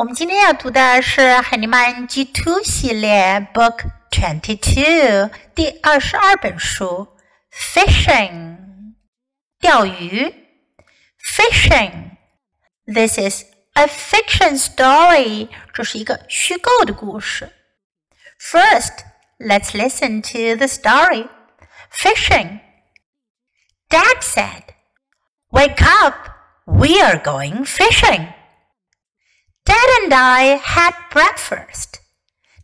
我们今天要读的是海尼曼 G Two 系列 Book Twenty Two 第二十二本书 Fishing 钓鱼 Fishing This is a fiction story 这是一个虚构的故事 First let's listen to the story Fishing Dad said Wake up we are going fishing Dad and I had breakfast.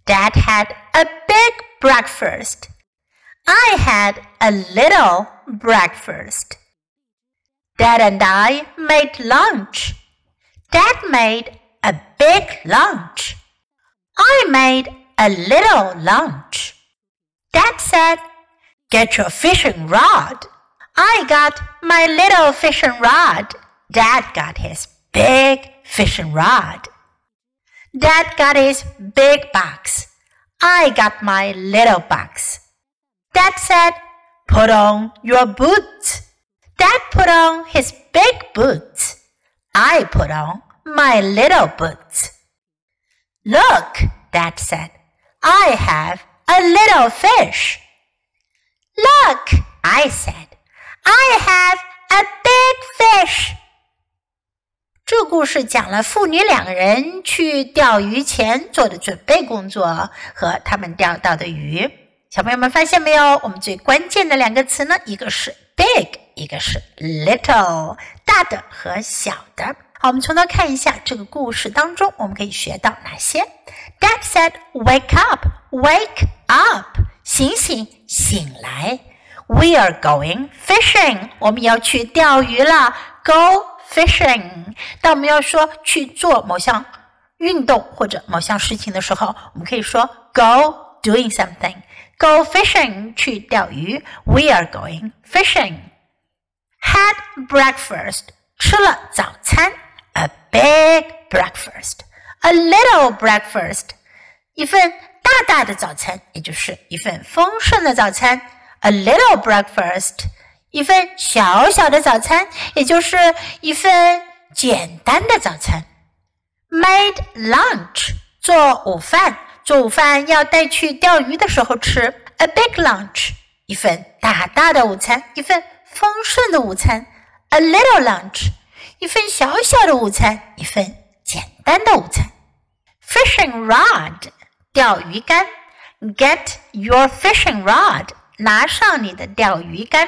Dad had a big breakfast. I had a little breakfast. Dad and I made lunch. Dad made a big lunch. I made a little lunch. Dad said, Get your fishing rod. I got my little fishing rod. Dad got his big fishing rod. Dad got his big box. I got my little box. Dad said, Put on your boots. Dad put on his big boots. I put on my little boots. Look, Dad said, I have a little fish. Look, I said, I have a big fish. 这故事讲了父女两个人去钓鱼前做的准备工作和他们钓到的鱼。小朋友们发现没有？我们最关键的两个词呢，一个是 big，一个是 little，大的和小的。好，我们从头看一下这个故事当中，我们可以学到哪些？Dad said, "Wake up, wake up，醒醒，醒来。We are going fishing，我们要去钓鱼了。Go。fishing。当我们要说去做某项运动或者某项事情的时候，我们可以说 go doing something。Go fishing 去钓鱼。We are going fishing. Had breakfast 吃了早餐。A big breakfast. A little breakfast 一份大大的早餐，也就是一份丰盛的早餐。A little breakfast 一份小小的早餐，也就是一份简单的早餐。Made lunch，做午饭，做午饭要带去钓鱼的时候吃。A big lunch，一份大大的午餐，一份丰盛的午餐。A little lunch，一份小小的午餐，一份简单的午餐。Fishing rod，钓鱼竿。Get your fishing rod，拿上你的钓鱼竿。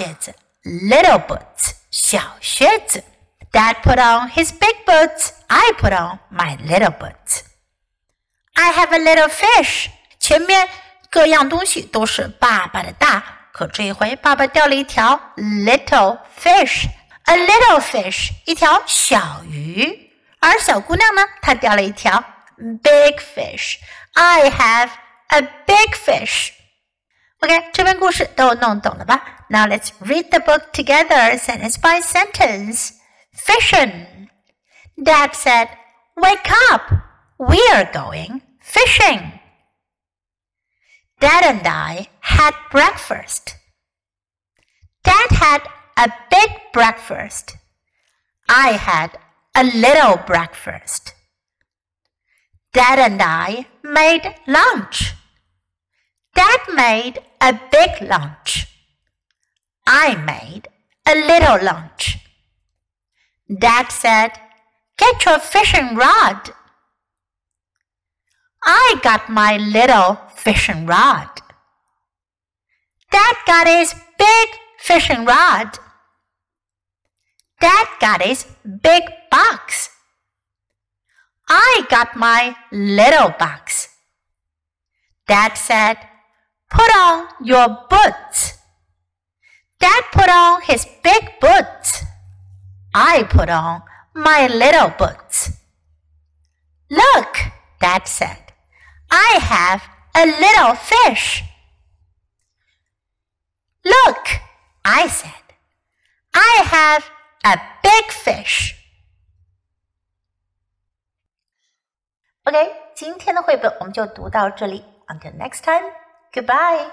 大靴子，little boots，小靴子。Dad put on his big boots. I put on my little boots. I have a little fish. 前面各样东西都是爸爸的大，可这一回爸爸钓了一条 little fish. A little fish，一条小鱼。而小姑娘呢，她钓了一条 big fish. I have a big fish. OK，这篇故事都弄懂了吧？now let's read the book together, sentence by sentence. Fishing. Dad said, Wake up! We are going fishing. Dad and I had breakfast. Dad had a big breakfast. I had a little breakfast. Dad and I made lunch. Dad made a big lunch. I made a little lunch. Dad said, Get your fishing rod. I got my little fishing rod. Dad got his big fishing rod. Dad got his big box. I got my little box. Dad said, Put on your boots. Dad put on his big boots. I put on my little boots. Look, Dad said. I have a little fish. Look, I said. I have a big fish. OK，今天的绘本我们就读到这里。Until next time, goodbye.